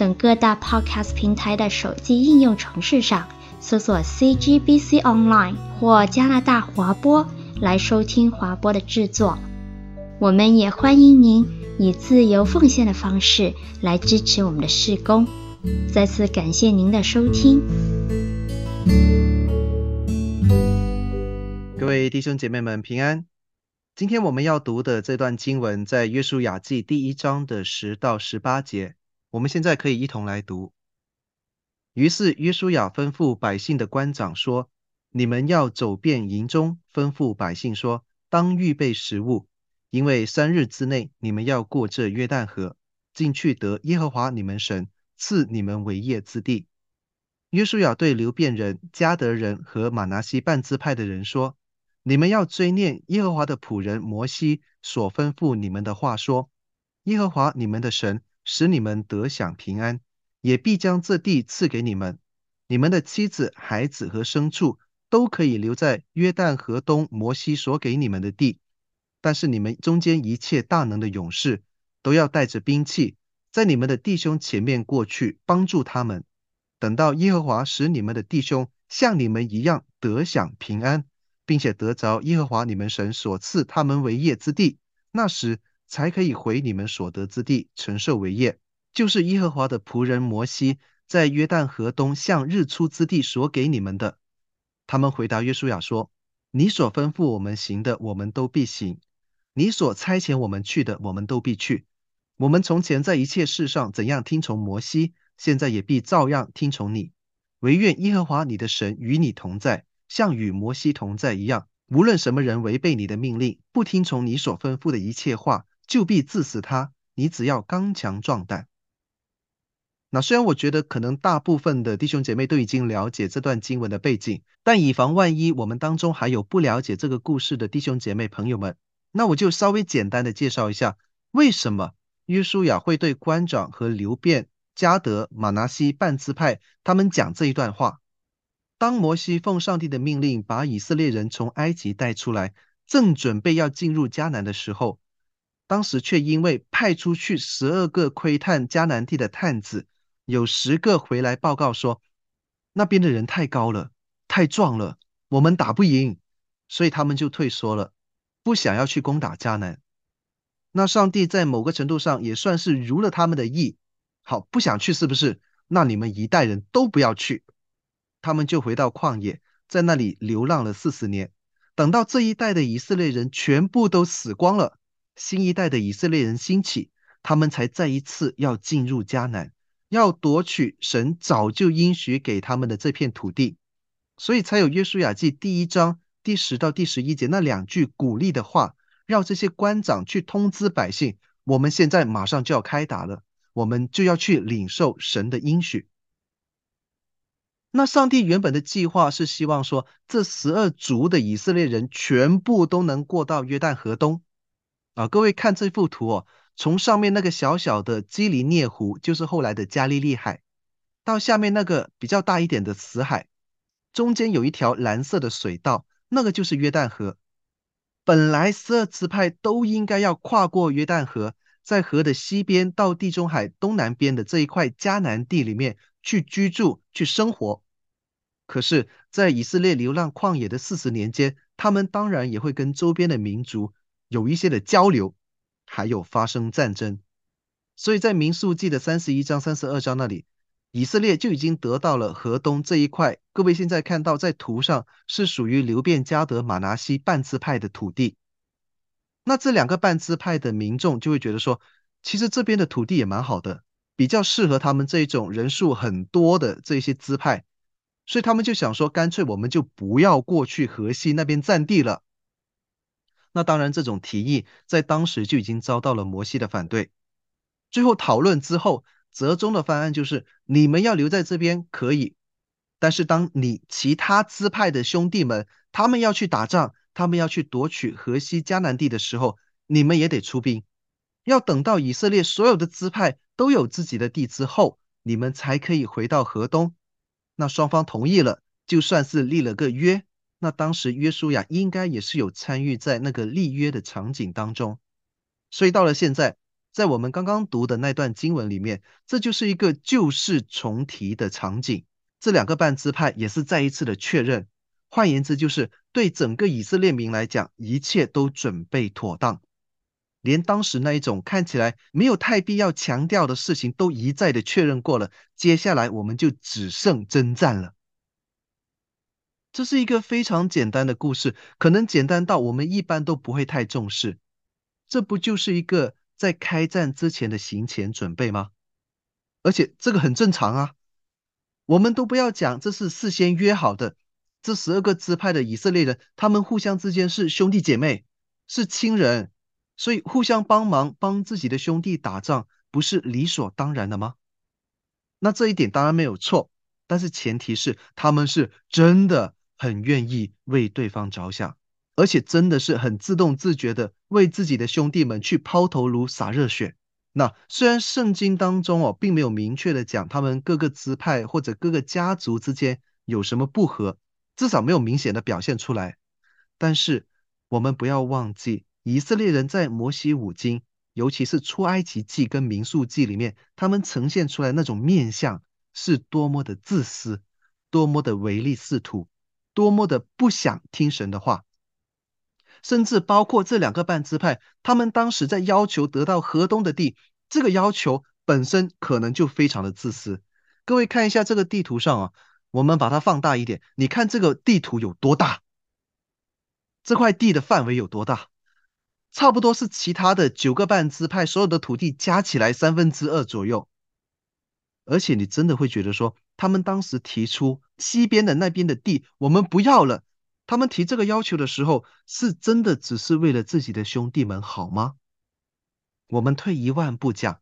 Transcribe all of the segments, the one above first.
等各大 Podcast 平台的手机应用程式上搜索 CGBC Online 或加拿大华播来收听华播的制作。我们也欢迎您以自由奉献的方式来支持我们的事工。再次感谢您的收听。各位弟兄姐妹们平安。今天我们要读的这段经文在约书亚记第一章的十到十八节。我们现在可以一同来读。于是约书亚吩咐百姓的官长说：“你们要走遍营中，吩咐百姓说，当预备食物，因为三日之内你们要过这约旦河，进去得耶和华你们神赐你们为业之地。”约书亚对流便人、迦得人和玛拿西半支派的人说：“你们要追念耶和华的仆人摩西所吩咐你们的话，说：耶和华你们的神。”使你们得享平安，也必将这地赐给你们。你们的妻子、孩子和牲畜都可以留在约旦河东摩西所给你们的地。但是你们中间一切大能的勇士都要带着兵器，在你们的弟兄前面过去，帮助他们。等到耶和华使你们的弟兄像你们一样得享平安，并且得着耶和华你们神所赐他们为业之地，那时，才可以回你们所得之地承受为业，就是耶和华的仆人摩西在约旦河东向日出之地所给你们的。他们回答约书亚说：“你所吩咐我们行的，我们都必行；你所差遣我们去的，我们都必去。我们从前在一切事上怎样听从摩西，现在也必照样听从你。惟愿耶和华你的神与你同在，像与摩西同在一样。无论什么人违背你的命令，不听从你所吩咐的一切话。”就必治死他。你只要刚强壮胆。那虽然我觉得可能大部分的弟兄姐妹都已经了解这段经文的背景，但以防万一，我们当中还有不了解这个故事的弟兄姐妹朋友们，那我就稍微简单的介绍一下，为什么约书亚会对官长和流便、迦得、玛拿西半支派他们讲这一段话。当摩西奉上帝的命令把以色列人从埃及带出来，正准备要进入迦南的时候，当时却因为派出去十二个窥探迦南地的探子，有十个回来报告说，那边的人太高了，太壮了，我们打不赢，所以他们就退缩了，不想要去攻打迦南。那上帝在某个程度上也算是如了他们的意，好，不想去是不是？那你们一代人都不要去，他们就回到旷野，在那里流浪了四十年，等到这一代的以色列人全部都死光了。新一代的以色列人兴起，他们才再一次要进入迦南，要夺取神早就应许给他们的这片土地，所以才有约书亚记第一章第十到第十一节那两句鼓励的话，让这些官长去通知百姓：我们现在马上就要开打了，我们就要去领受神的应许。那上帝原本的计划是希望说，这十二族的以色列人全部都能过到约旦河东。啊，各位看这幅图哦，从上面那个小小的基里涅湖，就是后来的加利利海，到下面那个比较大一点的死海，中间有一条蓝色的水道，那个就是约旦河。本来十二支派都应该要跨过约旦河，在河的西边到地中海东南边的这一块迦南地里面去居住、去生活。可是，在以色列流浪旷野的四十年间，他们当然也会跟周边的民族。有一些的交流，还有发生战争，所以在民数记的三十一章、三十二章那里，以色列就已经得到了河东这一块。各位现在看到在图上是属于流便、迦得、马拿西半支派的土地。那这两个半支派的民众就会觉得说，其实这边的土地也蛮好的，比较适合他们这种人数很多的这些支派，所以他们就想说，干脆我们就不要过去河西那边占地了。那当然，这种提议在当时就已经遭到了摩西的反对。最后讨论之后，折中的方案就是你们要留在这边可以，但是当你其他支派的兄弟们他们要去打仗，他们要去夺取河西迦南地的时候，你们也得出兵。要等到以色列所有的支派都有自己的地之后，你们才可以回到河东。那双方同意了，就算是立了个约。那当时约书亚应该也是有参与在那个立约的场景当中。所以到了现在，在我们刚刚读的那段经文里面，这就是一个旧事重提的场景。这两个半支派也是再一次的确认，换言之，就是对整个以色列民来讲，一切都准备妥当，连当时那一种看起来没有太必要强调的事情，都一再的确认过了。接下来我们就只剩征战了。这是一个非常简单的故事，可能简单到我们一般都不会太重视。这不就是一个在开战之前的行前准备吗？而且这个很正常啊。我们都不要讲，这是事先约好的。这十二个支派的以色列人，他们互相之间是兄弟姐妹，是亲人，所以互相帮忙，帮自己的兄弟打仗，不是理所当然的吗？那这一点当然没有错，但是前提是他们是真的很愿意为对方着想。而且真的是很自动自觉的为自己的兄弟们去抛头颅洒热血。那虽然圣经当中哦，并没有明确的讲他们各个支派或者各个家族之间有什么不和，至少没有明显的表现出来。但是我们不要忘记，以色列人在摩西五经，尤其是出埃及记跟民数记里面，他们呈现出来那种面相是多么的自私，多么的唯利是图，多么的不想听神的话。甚至包括这两个半支派，他们当时在要求得到河东的地，这个要求本身可能就非常的自私。各位看一下这个地图上啊，我们把它放大一点，你看这个地图有多大？这块地的范围有多大？差不多是其他的九个半支派所有的土地加起来三分之二左右。而且你真的会觉得说，他们当时提出西边的那边的地，我们不要了。他们提这个要求的时候，是真的只是为了自己的兄弟们好吗？我们退一万步讲，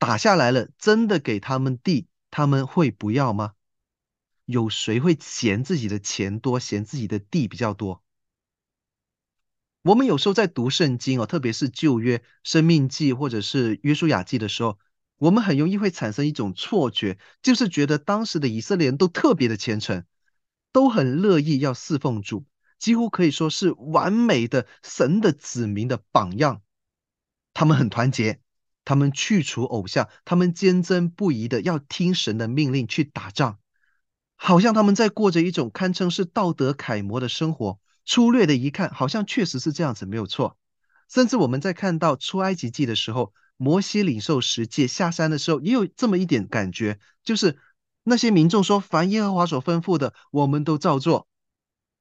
打下来了，真的给他们地，他们会不要吗？有谁会嫌自己的钱多，嫌自己的地比较多？我们有时候在读圣经哦，特别是旧约、生命记或者是约书亚记的时候，我们很容易会产生一种错觉，就是觉得当时的以色列人都特别的虔诚。都很乐意要侍奉主，几乎可以说是完美的神的子民的榜样。他们很团结，他们去除偶像，他们坚贞不移的要听神的命令去打仗，好像他们在过着一种堪称是道德楷模的生活。粗略的一看，好像确实是这样子，没有错。甚至我们在看到出埃及记的时候，摩西领受十诫下山的时候，也有这么一点感觉，就是。那些民众说：“凡耶和华所吩咐的，我们都照做。”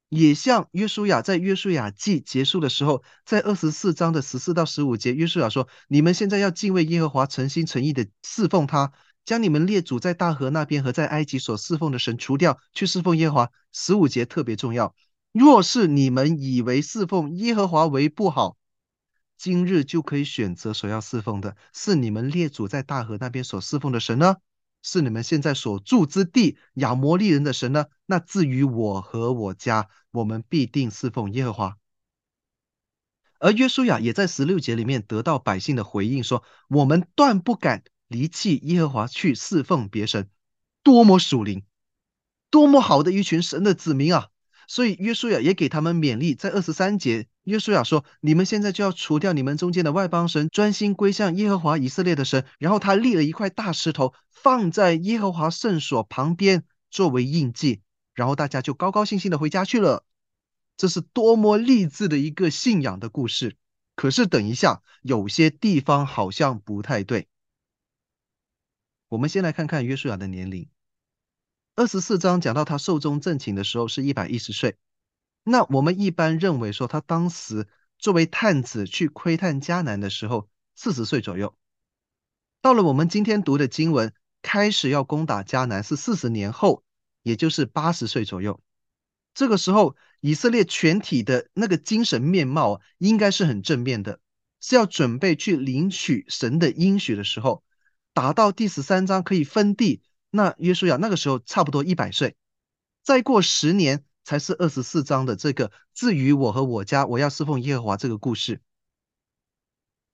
也像约书亚在约书亚记结束的时候，在二十四章的十四到十五节，约书亚说：“你们现在要敬畏耶和华，诚心诚意的侍奉他，将你们列祖在大河那边和在埃及所侍奉的神除掉，去侍奉耶和华。”十五节特别重要。若是你们以为侍奉耶和华为不好，今日就可以选择所要侍奉的，是你们列祖在大河那边所侍奉的神呢？是你们现在所住之地亚摩利人的神呢？那至于我和我家，我们必定侍奉耶和华。而约书亚也在十六节里面得到百姓的回应，说：我们断不敢离弃耶和华去侍奉别神。多么属灵，多么好的一群神的子民啊！所以约书亚也给他们勉励，在二十三节，约书亚说：“你们现在就要除掉你们中间的外邦神，专心归向耶和华以色列的神。”然后他立了一块大石头，放在耶和华圣所旁边作为印记。然后大家就高高兴兴的回家去了。这是多么励志的一个信仰的故事！可是等一下，有些地方好像不太对。我们先来看看约书亚的年龄。二十四章讲到他寿终正寝的时候是一百一十岁，那我们一般认为说他当时作为探子去窥探迦南的时候四十岁左右。到了我们今天读的经文，开始要攻打迦南是四十年后，也就是八十岁左右。这个时候以色列全体的那个精神面貌应该是很正面的，是要准备去领取神的应许的时候。打到第十三章可以分地，那约书亚那个时候差不多一百岁，再过十年才是二十四章的这个至于我和我家，我要侍奉耶和华这个故事。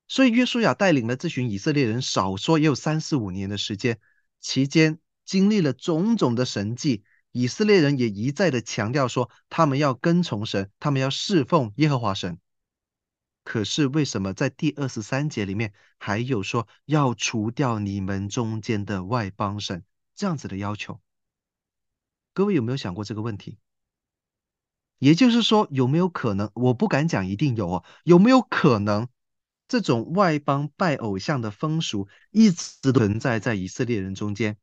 所以约书亚带领了这群以色列人，少说也有三四五年的时间，期间经历了种种的神迹。以色列人也一再的强调说，他们要跟从神，他们要侍奉耶和华神。可是为什么在第二十三节里面还有说要除掉你们中间的外邦神这样子的要求？各位有没有想过这个问题？也就是说，有没有可能？我不敢讲一定有哦，有没有可能？这种外邦拜偶像的风俗一直存在在以色列人中间，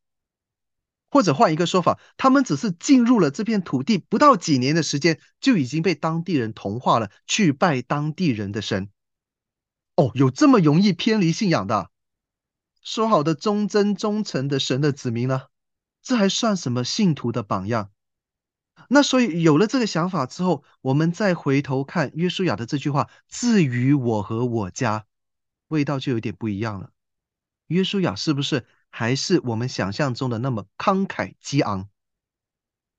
或者换一个说法，他们只是进入了这片土地不到几年的时间，就已经被当地人同化了，去拜当地人的神。哦，有这么容易偏离信仰的？说好的忠贞忠诚的神的子民呢？这还算什么信徒的榜样？那所以有了这个想法之后，我们再回头看约书亚的这句话：“至于我和我家”，味道就有点不一样了。约书亚是不是还是我们想象中的那么慷慨激昂？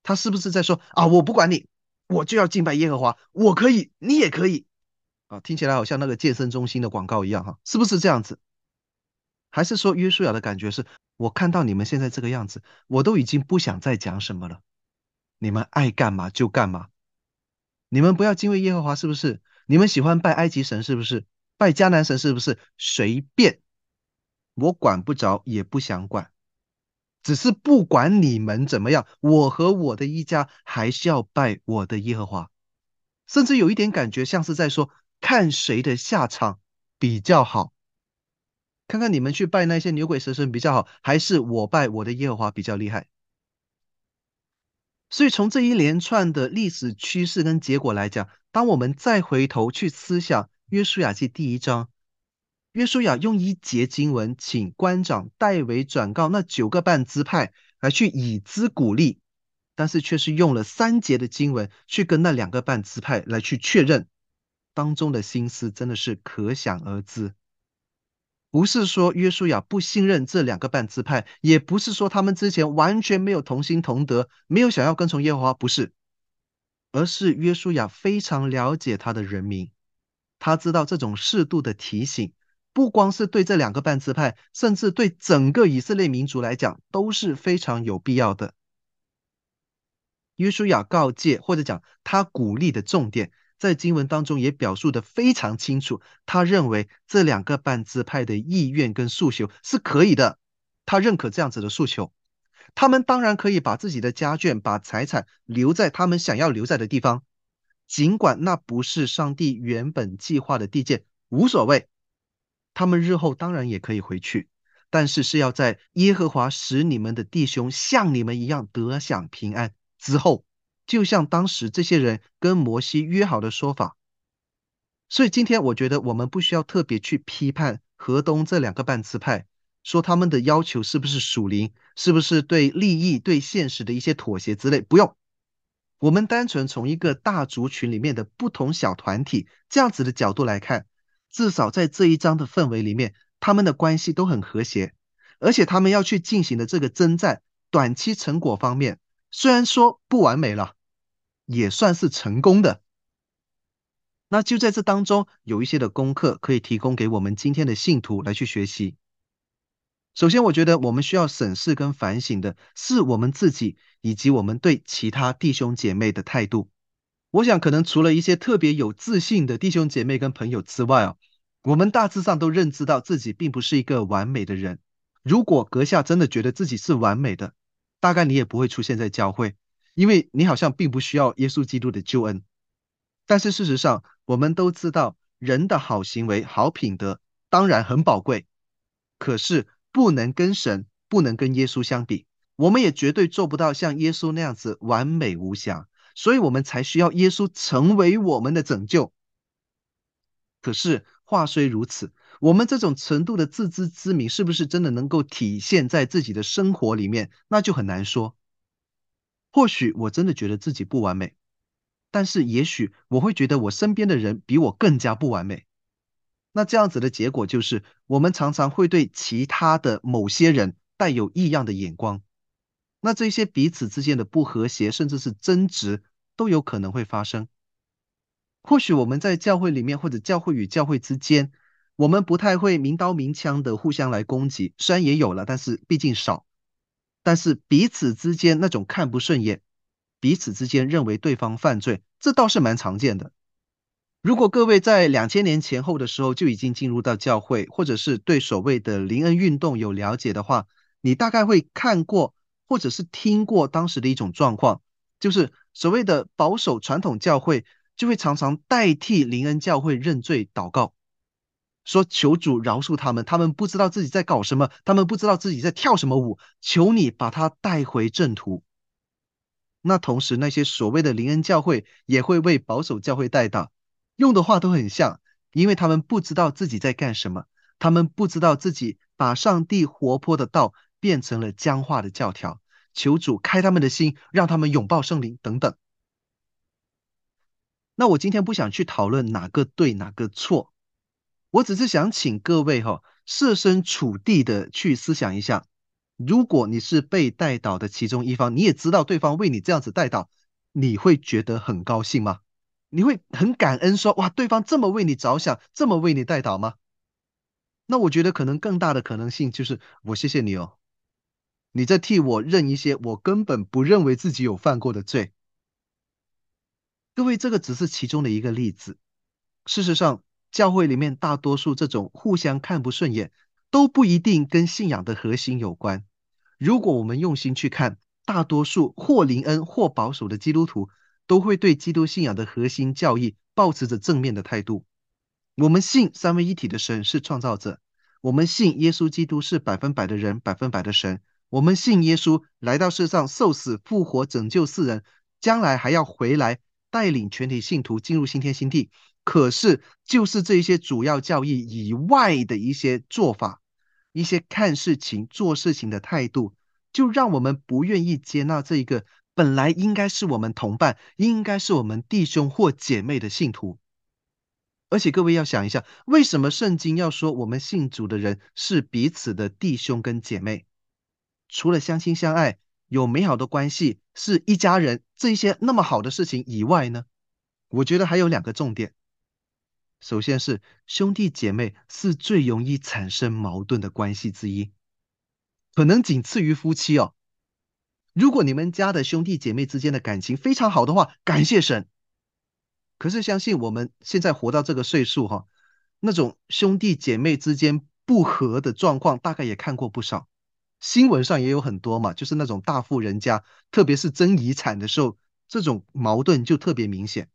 他是不是在说啊，我不管你，我就要敬拜耶和华，我可以，你也可以啊？听起来好像那个健身中心的广告一样哈，是不是这样子？还是说约书亚的感觉是，我看到你们现在这个样子，我都已经不想再讲什么了。你们爱干嘛就干嘛，你们不要敬畏耶和华是不是？你们喜欢拜埃及神是不是？拜迦南神是不是？随便，我管不着，也不想管，只是不管你们怎么样，我和我的一家还是要拜我的耶和华，甚至有一点感觉像是在说，看谁的下场比较好，看看你们去拜那些牛鬼蛇神比较好，还是我拜我的耶和华比较厉害。所以，从这一连串的历史趋势跟结果来讲，当我们再回头去思想《约书亚记》第一章，约书亚用一节经文，请官长代为转告那九个半支派来去以资鼓励，但是却是用了三节的经文去跟那两个半支派来去确认，当中的心思真的是可想而知。不是说约书亚不信任这两个半支派，也不是说他们之前完全没有同心同德，没有想要跟从耶和华，不是，而是约书亚非常了解他的人民，他知道这种适度的提醒，不光是对这两个半支派，甚至对整个以色列民族来讲都是非常有必要的。约书亚告诫或者讲他鼓励的重点。在经文当中也表述的非常清楚，他认为这两个半支派的意愿跟诉求是可以的，他认可这样子的诉求，他们当然可以把自己的家眷、把财产留在他们想要留在的地方，尽管那不是上帝原本计划的地界，无所谓，他们日后当然也可以回去，但是是要在耶和华使你们的弟兄像你们一样得享平安之后。就像当时这些人跟摩西约好的说法，所以今天我觉得我们不需要特别去批判河东这两个半词派，说他们的要求是不是属灵，是不是对利益、对现实的一些妥协之类，不用。我们单纯从一个大族群里面的不同小团体这样子的角度来看，至少在这一章的氛围里面，他们的关系都很和谐，而且他们要去进行的这个征战，短期成果方面。虽然说不完美了，也算是成功的。那就在这当中有一些的功课可以提供给我们今天的信徒来去学习。首先，我觉得我们需要审视跟反省的是我们自己以及我们对其他弟兄姐妹的态度。我想，可能除了一些特别有自信的弟兄姐妹跟朋友之外啊，我们大致上都认知到自己并不是一个完美的人。如果阁下真的觉得自己是完美的，大概你也不会出现在教会，因为你好像并不需要耶稣基督的救恩。但是事实上，我们都知道，人的好行为、好品德当然很宝贵，可是不能跟神、不能跟耶稣相比。我们也绝对做不到像耶稣那样子完美无瑕，所以我们才需要耶稣成为我们的拯救。可是话虽如此。我们这种程度的自知之明，是不是真的能够体现在自己的生活里面？那就很难说。或许我真的觉得自己不完美，但是也许我会觉得我身边的人比我更加不完美。那这样子的结果就是，我们常常会对其他的某些人带有异样的眼光。那这些彼此之间的不和谐，甚至是争执，都有可能会发生。或许我们在教会里面，或者教会与教会之间，我们不太会明刀明枪的互相来攻击，虽然也有了，但是毕竟少。但是彼此之间那种看不顺眼，彼此之间认为对方犯罪，这倒是蛮常见的。如果各位在两千年前后的时候就已经进入到教会，或者是对所谓的灵恩运动有了解的话，你大概会看过或者是听过当时的一种状况，就是所谓的保守传统教会就会常常代替灵恩教会认罪祷告，说求主饶恕他们，他们不知道自己在搞什么，他们不知道自己在跳什么舞，求你把他带回正途。那同时那些所谓的灵恩教会也会为保守教会带到。用的话都很像，因为他们不知道自己在干什么，他们不知道自己把上帝活泼的道变成了僵化的教条。求主开他们的心，让他们拥抱圣灵等等。那我今天不想去讨论哪个对哪个错，我只是想请各位哈设身处地的去思想一下，如果你是被带倒的其中一方，你也知道对方为你这样子带倒，你会觉得很高兴吗？你会很感恩说，哇，对方这么为你着想，这么为你带倒吗？那我觉得可能更大的可能性就是，我谢谢你哦，你在替我认一些我根本不认为自己有犯过的罪。各位，这个只是其中的一个例子。事实上，教会里面大多数这种互相看不顺眼，都不一定跟信仰的核心有关。如果我们用心去看，大多数或灵恩或保守的基督徒。都会对基督信仰的核心教义抱持着正面的态度。我们信三位一体的神是创造者，我们信耶稣基督是百分百的人，百分百的神。我们信耶稣来到世上受死复活拯救世人，将来还要回来带领全体信徒进入新天新地。可是，就是这些主要教义以外的一些做法，一些看事情、做事情的态度，就让我们不愿意接纳这一个。本来应该是我们同伴，应该是我们弟兄或姐妹的信徒。而且各位要想一下，为什么圣经要说我们信主的人是彼此的弟兄跟姐妹？除了相亲相爱、有美好的关系、是一家人这些那么好的事情以外呢？我觉得还有两个重点。首先是兄弟姐妹是最容易产生矛盾的关系之一，可能仅次于夫妻哦。如果你们家的兄弟姐妹之间的感情非常好的话，感谢神。可是相信我们现在活到这个岁数哈，那种兄弟姐妹之间不和的状况，大概也看过不少。新闻上也有很多嘛，就是那种大富人家，特别是争遗产的时候，这种矛盾就特别明显。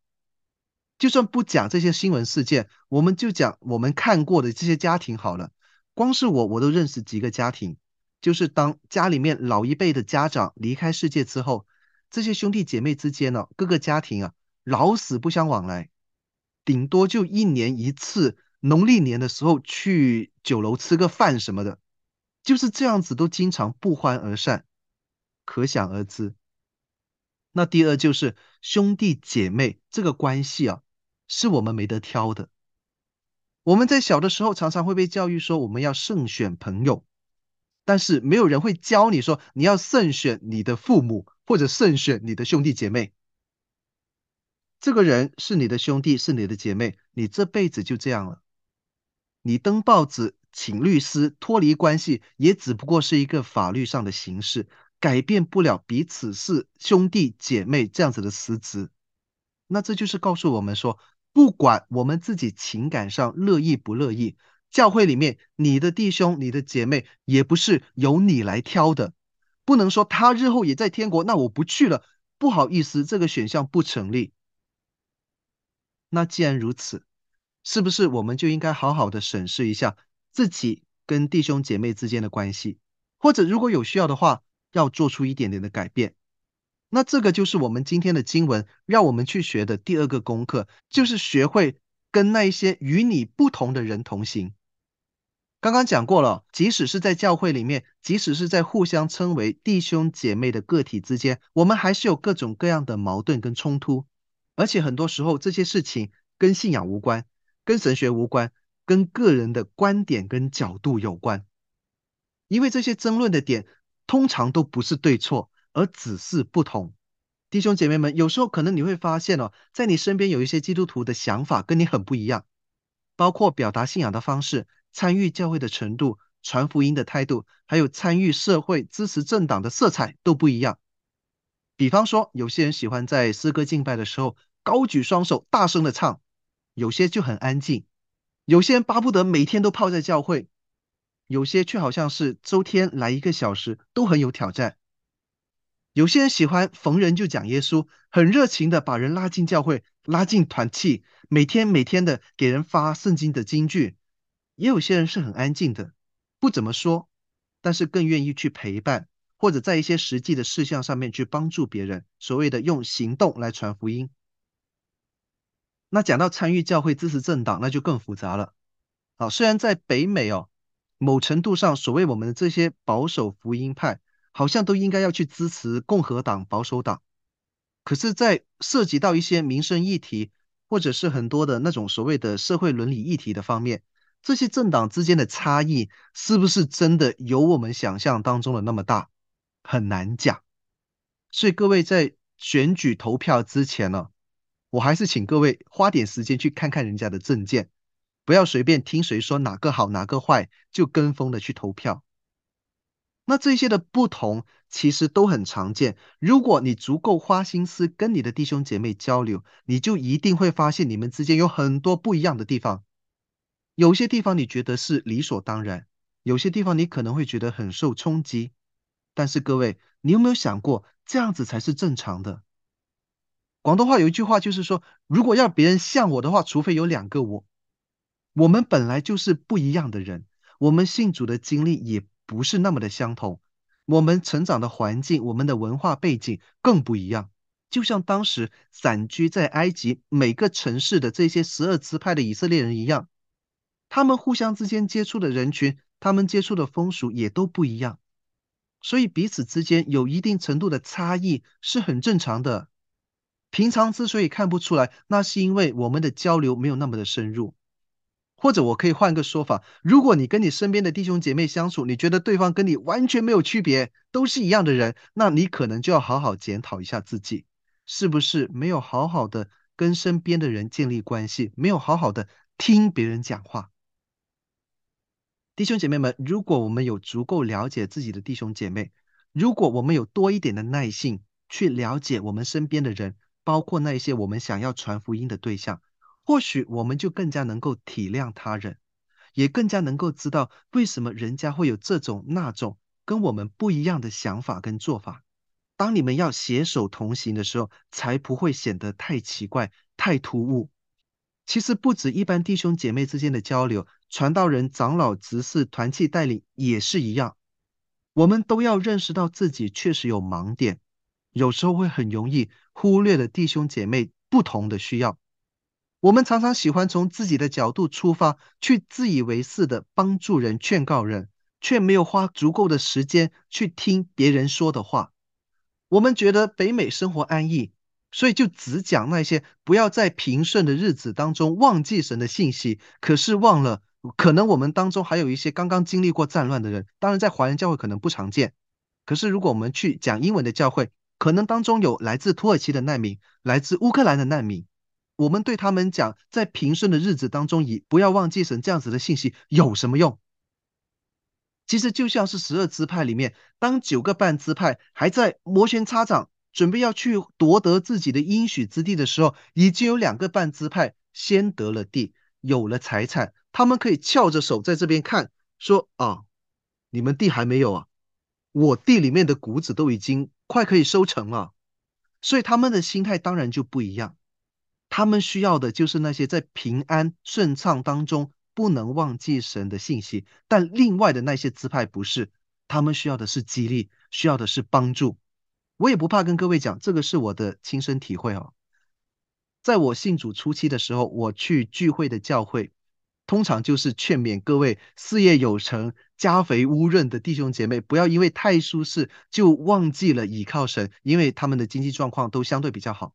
就算不讲这些新闻事件，我们就讲我们看过的这些家庭好了。光是我，我都认识几个家庭。就是当家里面老一辈的家长离开世界之后，这些兄弟姐妹之间呢，各个家庭啊，老死不相往来，顶多就一年一次，农历年的时候去酒楼吃个饭什么的，就是这样子，都经常不欢而散，可想而知。那第二就是兄弟姐妹这个关系啊，是我们没得挑的。我们在小的时候常常会被教育说，我们要慎选朋友。但是没有人会教你说，你要慎选你的父母，或者慎选你的兄弟姐妹。这个人是你的兄弟，是你的姐妹，你这辈子就这样了。你登报纸请律师脱离关系，也只不过是一个法律上的形式，改变不了彼此是兄弟姐妹这样子的实质。那这就是告诉我们说，不管我们自己情感上乐意不乐意。教会里面，你的弟兄、你的姐妹也不是由你来挑的，不能说他日后也在天国，那我不去了，不好意思，这个选项不成立。那既然如此，是不是我们就应该好好的审视一下自己跟弟兄姐妹之间的关系，或者如果有需要的话，要做出一点点的改变？那这个就是我们今天的经文，让我们去学的第二个功课，就是学会跟那一些与你不同的人同行。刚刚讲过了，即使是在教会里面，即使是在互相称为弟兄姐妹的个体之间，我们还是有各种各样的矛盾跟冲突。而且很多时候，这些事情跟信仰无关，跟神学无关，跟个人的观点跟角度有关。因为这些争论的点通常都不是对错，而只是不同。弟兄姐妹们，有时候可能你会发现哦，在你身边有一些基督徒的想法跟你很不一样，包括表达信仰的方式、参与教会的程度、传福音的态度，还有参与社会、支持政党的色彩都不一样。比方说，有些人喜欢在诗歌敬拜的时候高举双手，大声的唱；有些就很安静；有些人巴不得每天都泡在教会；有些却好像是周天来一个小时都很有挑战。有些人喜欢逢人就讲耶稣，很热情的把人拉进教会，拉进团契，每天每天的给人发圣经的金句。也有些人是很安静的，不怎么说，但是更愿意去陪伴，或者在一些实际的事项上面去帮助别人，所谓的用行动来传福音。那讲到参与教会、支持政党，那就更复杂了。啊，虽然在北美哦，某程度上，所谓我们的这些保守福音派。好像都应该要去支持共和党、保守党，可是，在涉及到一些民生议题，或者是很多的那种所谓的社会伦理议题的方面，这些政党之间的差异是不是真的有我们想象当中的那么大？很难讲。所以各位在选举投票之前呢，我还是请各位花点时间去看看人家的政见，不要随便听谁说哪个好哪个坏就跟风的去投票。那这些的不同其实都很常见。如果你足够花心思跟你的弟兄姐妹交流，你就一定会发现你们之间有很多不一样的地方。有些地方你觉得是理所当然，有些地方你可能会觉得很受冲击。但是各位，你有没有想过，这样子才是正常的？广东话有一句话就是说，如果要别人像我的话，除非有两个我。我们本来就是不一样的人，我们信主的经历也不是那么的相同，我们成长的环境，我们的文化背景更不一样。就像当时散居在埃及每个城市的这些十二支派的以色列人一样，他们互相之间接触的人群，他们接触的风俗也都不一样，所以彼此之间有一定程度的差异是很正常的。平常之所以看不出来，那是因为我们的交流没有那么的深入。或者我可以换个说法，如果你跟你身边的弟兄姐妹相处，你觉得对方跟你完全没有区别，都是一样的人，那你可能就要好好检讨一下自己，是不是没有好好的跟身边的人建立关系，没有好好的听别人讲话。弟兄姐妹们，如果我们有足够了解自己的弟兄姐妹，如果我们有多一点的耐性去了解我们身边的人，包括那些我们想要传福音的对象。或许我们就更加能够体谅他人，也更加能够知道为什么人家会有这种那种跟我们不一样的想法跟做法。当你们要携手同行的时候，才不会显得太奇怪、太突兀。其实不止一般弟兄姐妹之间的交流，传道人、长老、执事、团契带领也是一样。我们都要认识到自己确实有盲点，有时候会很容易忽略了弟兄姐妹不同的需要。我们常常喜欢从自己的角度出发，去自以为是的帮助人、劝告人，却没有花足够的时间去听别人说的话。我们觉得北美生活安逸，所以就只讲那些不要在平顺的日子当中忘记神的信息。可是忘了，可能我们当中还有一些刚刚经历过战乱的人，当然在华人教会可能不常见。可是如果我们去讲英文的教会，可能当中有来自土耳其的难民，来自乌克兰的难民。我们对他们讲，在平顺的日子当中，以不要忘记神这样子的信息有什么用？其实就像是十二支派里面，当九个半支派还在摩拳擦掌，准备要去夺得自己的应许之地的时候，已经有两个半支派先得了地，有了财产，他们可以翘着手在这边看，说啊，你们地还没有啊，我地里面的谷子都已经快可以收成了，所以他们的心态当然就不一样。他们需要的就是那些在平安顺畅当中不能忘记神的信息，但另外的那些支派不是，他们需要的是激励，需要的是帮助。我也不怕跟各位讲，这个是我的亲身体会哦。在我信主初期的时候，我去聚会的教会，通常就是劝勉各位事业有成、家肥屋润的弟兄姐妹，不要因为太舒适就忘记了倚靠神，因为他们的经济状况都相对比较好。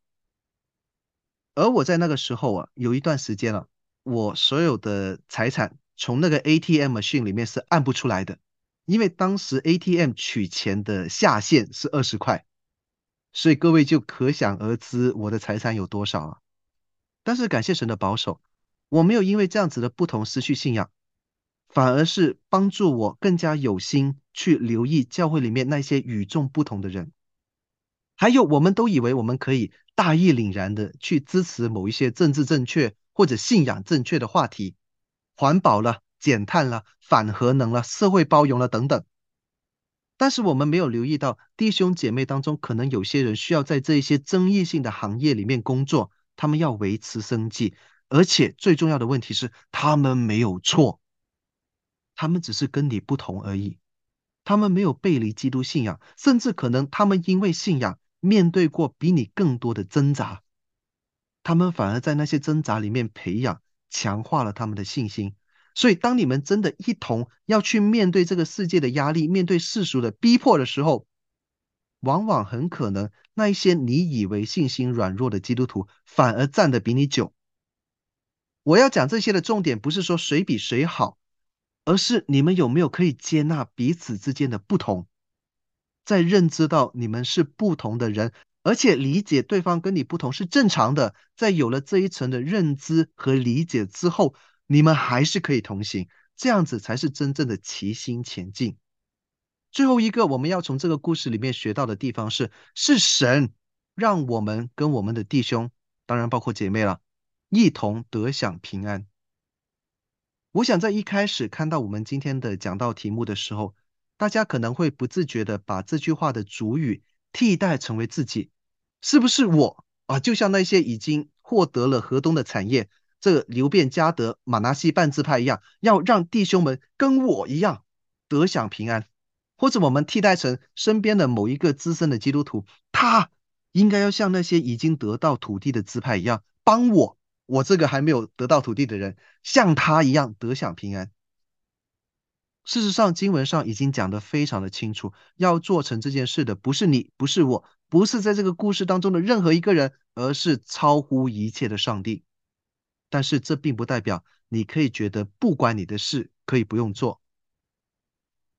而我在那个时候啊，有一段时间了，我所有的财产从那个 ATM machine 里面是按不出来的，因为当时 ATM 取钱的下限是二十块，所以各位就可想而知我的财产有多少啊。但是感谢神的保守，我没有因为这样子的不同失去信仰，反而是帮助我更加有心去留意教会里面那些与众不同的人。还有，我们都以为我们可以大义凛然的去支持某一些政治正确或者信仰正确的话题，环保了、减碳了、反核能了、社会包容了等等。但是我们没有留意到，弟兄姐妹当中可能有些人需要在这一些争议性的行业里面工作，他们要维持生计，而且最重要的问题是，他们没有错，他们只是跟你不同而已，他们没有背离基督信仰，甚至可能他们因为信仰。面对过比你更多的挣扎，他们反而在那些挣扎里面培养、强化了他们的信心。所以，当你们真的一同要去面对这个世界的压力、面对世俗的逼迫的时候，往往很可能那一些你以为信心软弱的基督徒，反而站得比你久。我要讲这些的重点，不是说谁比谁好，而是你们有没有可以接纳彼此之间的不同。在认知到你们是不同的人，而且理解对方跟你不同是正常的，在有了这一层的认知和理解之后，你们还是可以同行，这样子才是真正的齐心前进。最后一个我们要从这个故事里面学到的地方是：是神让我们跟我们的弟兄，当然包括姐妹了，一同得享平安。我想在一开始看到我们今天的讲道题目的时候。大家可能会不自觉地把这句话的主语替代成为自己，是不是我啊？就像那些已经获得了河东的产业，这个流便、加得、马拿西半支派一样，要让弟兄们跟我一样得享平安，或者我们替代成身边的某一个资深的基督徒，他应该要像那些已经得到土地的支派一样，帮我，我这个还没有得到土地的人，像他一样得享平安。事实上，经文上已经讲得非常的清楚，要做成这件事的不是你，不是我，不是在这个故事当中的任何一个人，而是超乎一切的上帝。但是这并不代表你可以觉得不关你的事，可以不用做。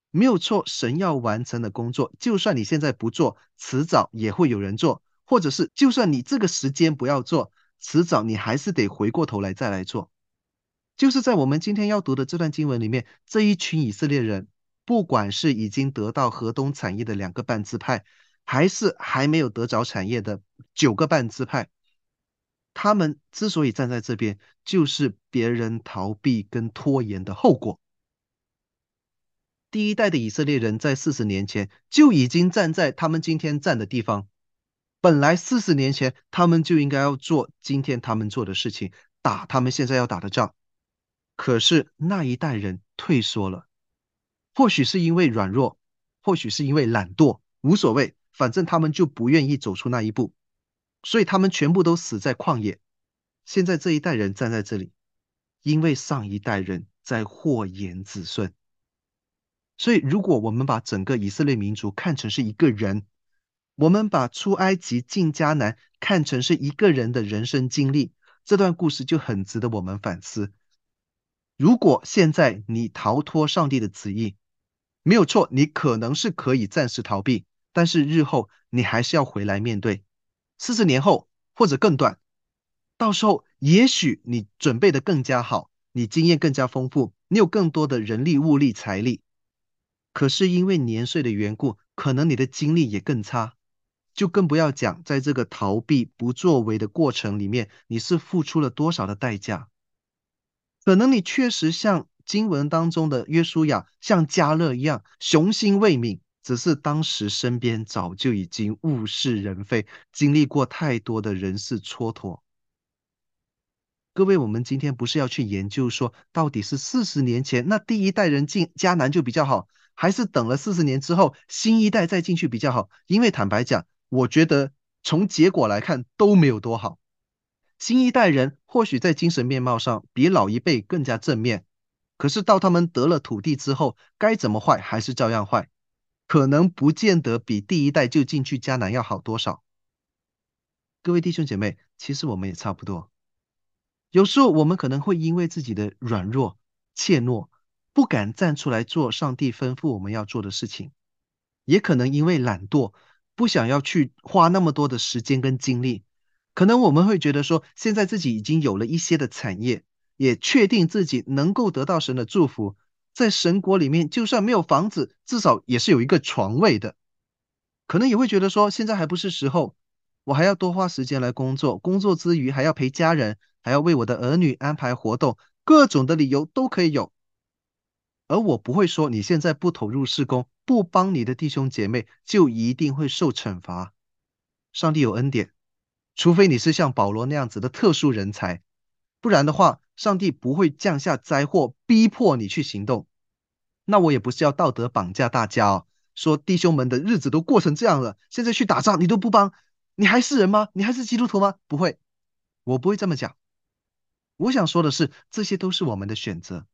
没有错，神要完成的工作，就算你现在不做，迟早也会有人做；或者是就算你这个时间不要做，迟早你还是得回过头来再来做。就是在我们今天要读的这段经文里面，这一群以色列人，不管是已经得到河东产业的两个半支派，还是还没有得着产业的九个半支派，他们之所以站在这边，就是别人逃避跟拖延的后果。第一代的以色列人在四十年前就已经站在他们今天站的地方，本来四十年前他们就应该要做今天他们做的事情，打他们现在要打的仗。可是那一代人退缩了，或许是因为软弱，或许是因为懒惰，无所谓，反正他们就不愿意走出那一步，所以他们全部都死在旷野。现在这一代人站在这里，因为上一代人在祸延子孙。所以，如果我们把整个以色列民族看成是一个人，我们把出埃及进迦南看成是一个人的人生经历，这段故事就很值得我们反思。如果现在你逃脱上帝的旨意，没有错，你可能是可以暂时逃避，但是日后你还是要回来面对。四十年后或者更短，到时候也许你准备的更加好，你经验更加丰富，你有更多的人力、物力、财力，可是因为年岁的缘故，可能你的精力也更差，就更不要讲在这个逃避不作为的过程里面，你是付出了多少的代价。可能你确实像经文当中的约书亚，像迦勒一样雄心未泯，只是当时身边早就已经物是人非，经历过太多的人事蹉跎。各位，我们今天不是要去研究说，到底是四十年前那第一代人进迦南就比较好，还是等了四十年之后新一代再进去比较好？因为坦白讲，我觉得从结果来看都没有多好。新一代人或许在精神面貌上比老一辈更加正面，可是到他们得了土地之后，该怎么坏还是照样坏，可能不见得比第一代就进去迦南要好多少。各位弟兄姐妹，其实我们也差不多。有时候我们可能会因为自己的软弱、怯懦，不敢站出来做上帝吩咐我们要做的事情，也可能因为懒惰，不想要去花那么多的时间跟精力。可能我们会觉得说，现在自己已经有了一些的产业，也确定自己能够得到神的祝福，在神国里面，就算没有房子，至少也是有一个床位的。可能也会觉得说，现在还不是时候，我还要多花时间来工作，工作之余还要陪家人，还要为我的儿女安排活动，各种的理由都可以有。而我不会说，你现在不投入事工，不帮你的弟兄姐妹，就一定会受惩罚。上帝有恩典，除非你是像保罗那样子的特殊人才，不然的话，上帝不会降下灾祸，逼迫你去行动。那我也不是要道德绑架大家哦。说弟兄们的日子都过成这样了，现在去打仗你都不帮，你还是人吗？你还是基督徒吗？不会，我不会这么讲。我想说的是，这些都是我们的选择，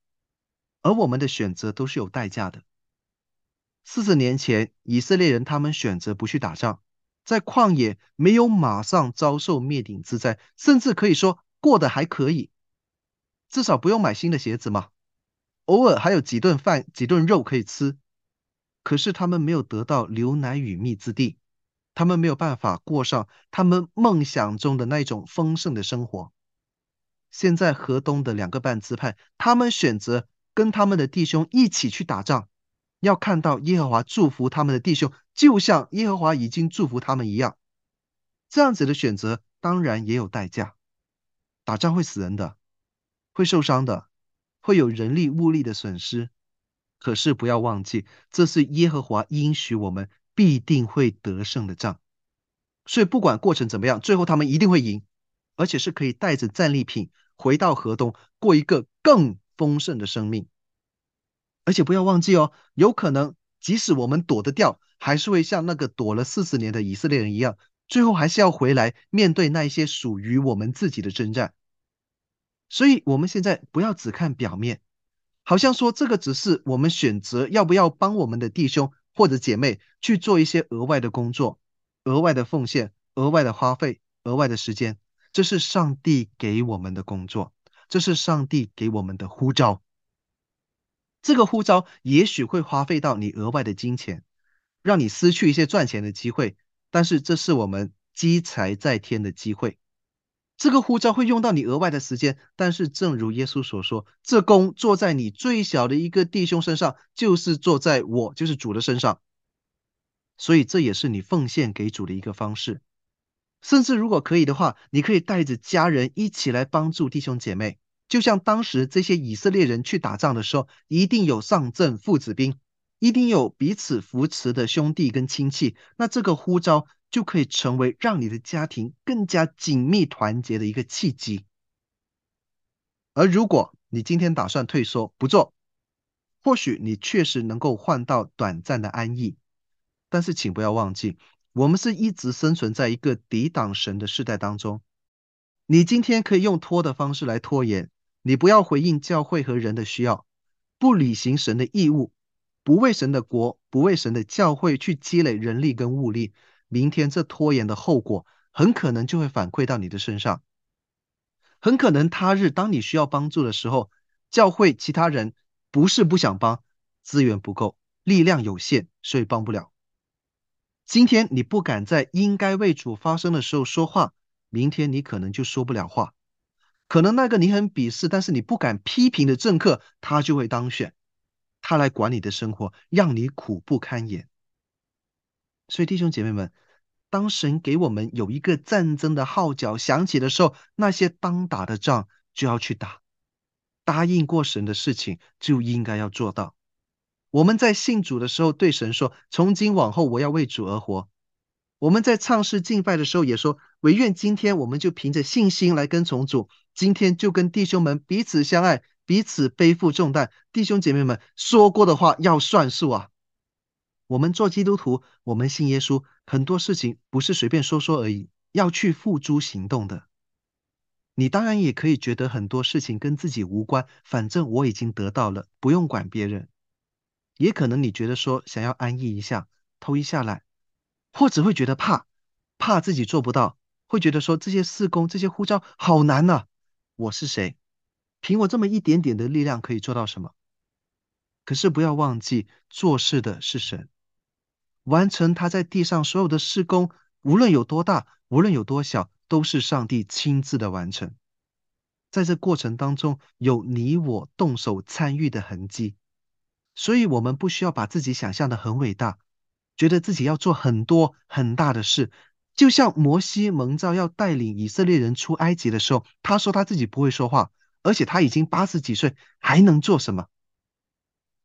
而我们的选择都是有代价的。四十年前，以色列人他们选择不去打仗，在旷野没有马上遭受灭顶之灾，甚至可以说过得还可以，至少不用买新的鞋子嘛，偶尔还有几顿饭、几顿肉可以吃。可是他们没有得到牛奶与蜜之地，他们没有办法过上他们梦想中的那一种丰盛的生活。现在河东的两个半支派，他们选择跟他们的弟兄一起去打仗，要看到耶和华祝福他们的弟兄，就像耶和华已经祝福他们一样。这样子的选择当然也有代价，打仗会死人的，会受伤的，会有人力物力的损失。可是不要忘记，这是耶和华应许我们必定会得胜的仗，所以不管过程怎么样，最后他们一定会赢，而且是可以带着战利品回到河东，过一个更丰盛的生命。而且不要忘记哦，有可能即使我们躲得掉，还是会像那个躲了四十年的以色列人一样，最后还是要回来面对那一些属于我们自己的征战。所以，我们现在不要只看表面。好像说这个只是我们选择要不要帮我们的弟兄或者姐妹去做一些额外的工作、额外的奉献、额外的花费、额外的时间，这是上帝给我们的工作，这是上帝给我们的呼召。这个呼召也许会花费到你额外的金钱，让你失去一些赚钱的机会，但是这是我们积财在天的机会。这个呼召会用到你额外的时间，但是正如耶稣所说，这工做在你最小的一个弟兄身上，就是做在我，就是主的身上。所以这也是你奉献给主的一个方式。甚至如果可以的话，你可以带着家人一起来帮助弟兄姐妹，就像当时这些以色列人去打仗的时候，一定有上阵父子兵，一定有彼此扶持的兄弟跟亲戚。那这个呼召。就可以成为让你的家庭更加紧密团结的一个契机。而如果你今天打算退缩不做，或许你确实能够换到短暂的安逸，但是请不要忘记，我们是一直生存在一个抵挡神的世代当中。你今天可以用拖的方式来拖延，你不要回应教会和人的需要，不履行神的义务，不为神的国，不为神的教会去积累人力跟物力。明天这拖延的后果很可能就会反馈到你的身上，很可能他日当你需要帮助的时候，教会其他人不是不想帮，资源不够，力量有限，所以帮不了。今天你不敢在应该为主发声的时候说话，明天你可能就说不了话，可能那个你很鄙视但是你不敢批评的政客，他就会当选，他来管你的生活，让你苦不堪言。所以弟兄姐妹们。当神给我们有一个战争的号角响起的时候，那些当打的仗就要去打，答应过神的事情就应该要做到。我们在信主的时候对神说：“从今往后我要为主而活。”我们在唱诗敬拜的时候也说：“唯愿今天我们就凭着信心来跟从主，今天就跟弟兄们彼此相爱，彼此背负重担。”弟兄姐妹们说过的话要算数啊！我们做基督徒，我们信耶稣，很多事情不是随便说说而已，要去付诸行动的。你当然也可以觉得很多事情跟自己无关，反正我已经得到了，不用管别人。也可能你觉得说想要安逸一下，偷一下懒，或者会觉得怕，怕自己做不到，会觉得说这些事工、这些呼召好难呐、我是谁，凭我这么一点点的力量可以做到什么？可是不要忘记，做事的是神，完成他在地上所有的事工，无论有多大，无论有多小，都是上帝亲自的完成。在这过程当中，有你我动手参与的痕迹，所以我们不需要把自己想象的很伟大，觉得自己要做很多很大的事。就像摩西蒙召要带领以色列人出埃及的时候，他说他自己不会说话，而且他已经八十几岁，还能做什么？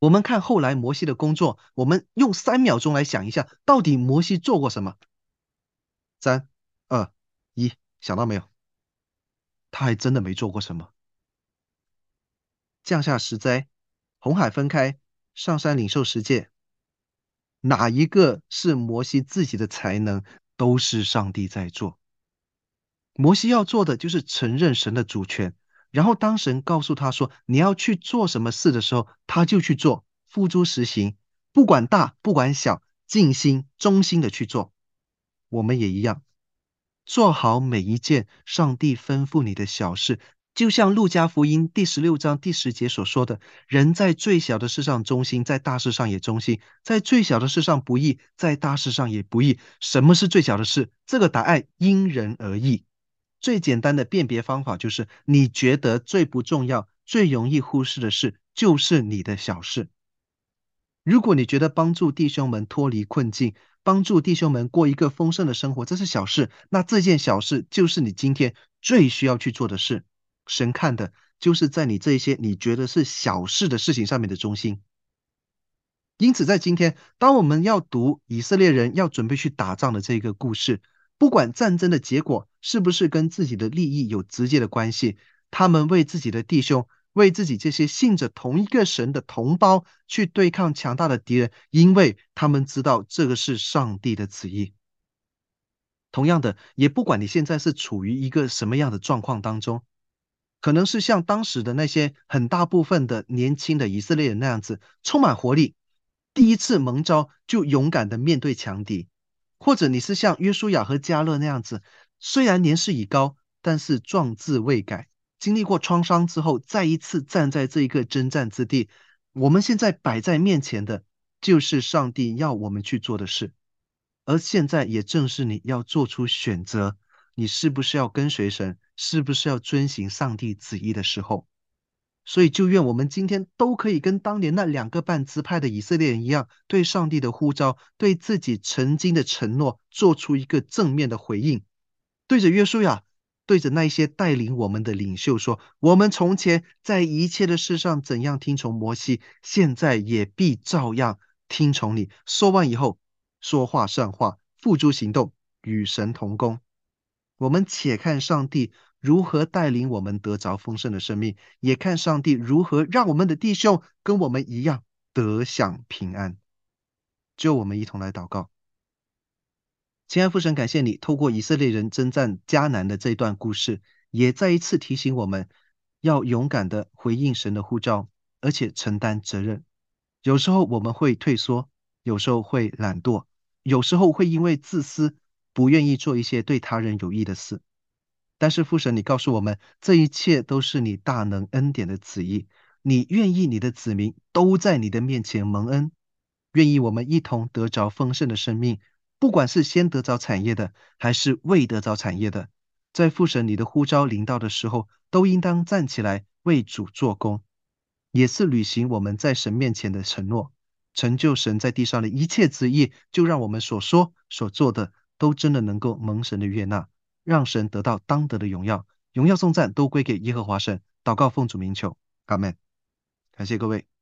我们看后来摩西的工作，我们用三秒钟来想一下，到底摩西做过什么？三、二、一，想到没有？他还真的没做过什么。降下十灾，红海分开，上山领受十诫，哪一个是摩西自己的才能？都是上帝在做。摩西要做的就是承认神的主权。然后，当神告诉他说你要去做什么事的时候，他就去做，付诸实行，不管大不管小，尽心忠心的去做。我们也一样，做好每一件上帝吩咐你的小事，就像路加福音第十六章第十节所说的：“人在最小的事上忠心，在大事上也忠心；在最小的事上不义，在大事上也不义。”什么是最小的事？这个答案因人而异。最简单的辨别方法就是，你觉得最不重要、最容易忽视的事，就是你的小事。如果你觉得帮助弟兄们脱离困境、帮助弟兄们过一个丰盛的生活，这是小事，那这件小事就是你今天最需要去做的事。神看的就是在你这些你觉得是小事的事情上面的忠心。因此，在今天，当我们要读以色列人要准备去打仗的这个故事。不管战争的结果是不是跟自己的利益有直接的关系，他们为自己的弟兄，为自己这些信着同一个神的同胞去对抗强大的敌人，因为他们知道这个是上帝的旨意。同样的，也不管你现在是处于一个什么样的状况当中，可能是像当时的那些很大部分的年轻的以色列人那样子，充满活力，第一次蒙召就勇敢的面对强敌。或者你是像约书亚和迦勒那样子，虽然年事已高，但是壮志未改。经历过创伤之后，再一次站在这一个征战之地。我们现在摆在面前的，就是上帝要我们去做的事。而现在也正是你要做出选择：你是不是要跟随神？是不是要遵行上帝旨意的时候？所以，就愿我们今天都可以跟当年那两个半支派的以色列人一样，对上帝的呼召，对自己曾经的承诺，做出一个正面的回应。对着约书亚，对着那些带领我们的领袖说：“我们从前在一切的事上怎样听从摩西，现在也必照样听从你。”说完以后，说话算话，付诸行动，与神同工。我们且看上帝。如何带领我们得着丰盛的生命，也看上帝如何让我们的弟兄跟我们一样得享平安。就我们一同来祷告，亲爱父神，感谢你透过以色列人征战迦南的这段故事，也再一次提醒我们要勇敢的回应神的呼召，而且承担责任。有时候我们会退缩，有时候会懒惰，有时候会因为自私，不愿意做一些对他人有益的事。但是父神，你告诉我们，这一切都是你大能恩典的旨意。你愿意你的子民都在你的面前蒙恩，愿意我们一同得着丰盛的生命。不管是先得着产业的，还是未得着产业的，在父神你的呼召临到的时候，都应当站起来为主做工，也是履行我们在神面前的承诺，成就神在地上的一切旨意。就让我们所说所做的，都真的能够蒙神的悦纳。让神得到当得的荣耀，荣耀颂赞都归给耶和华神。祷告奉主名求，阿门。感谢各位。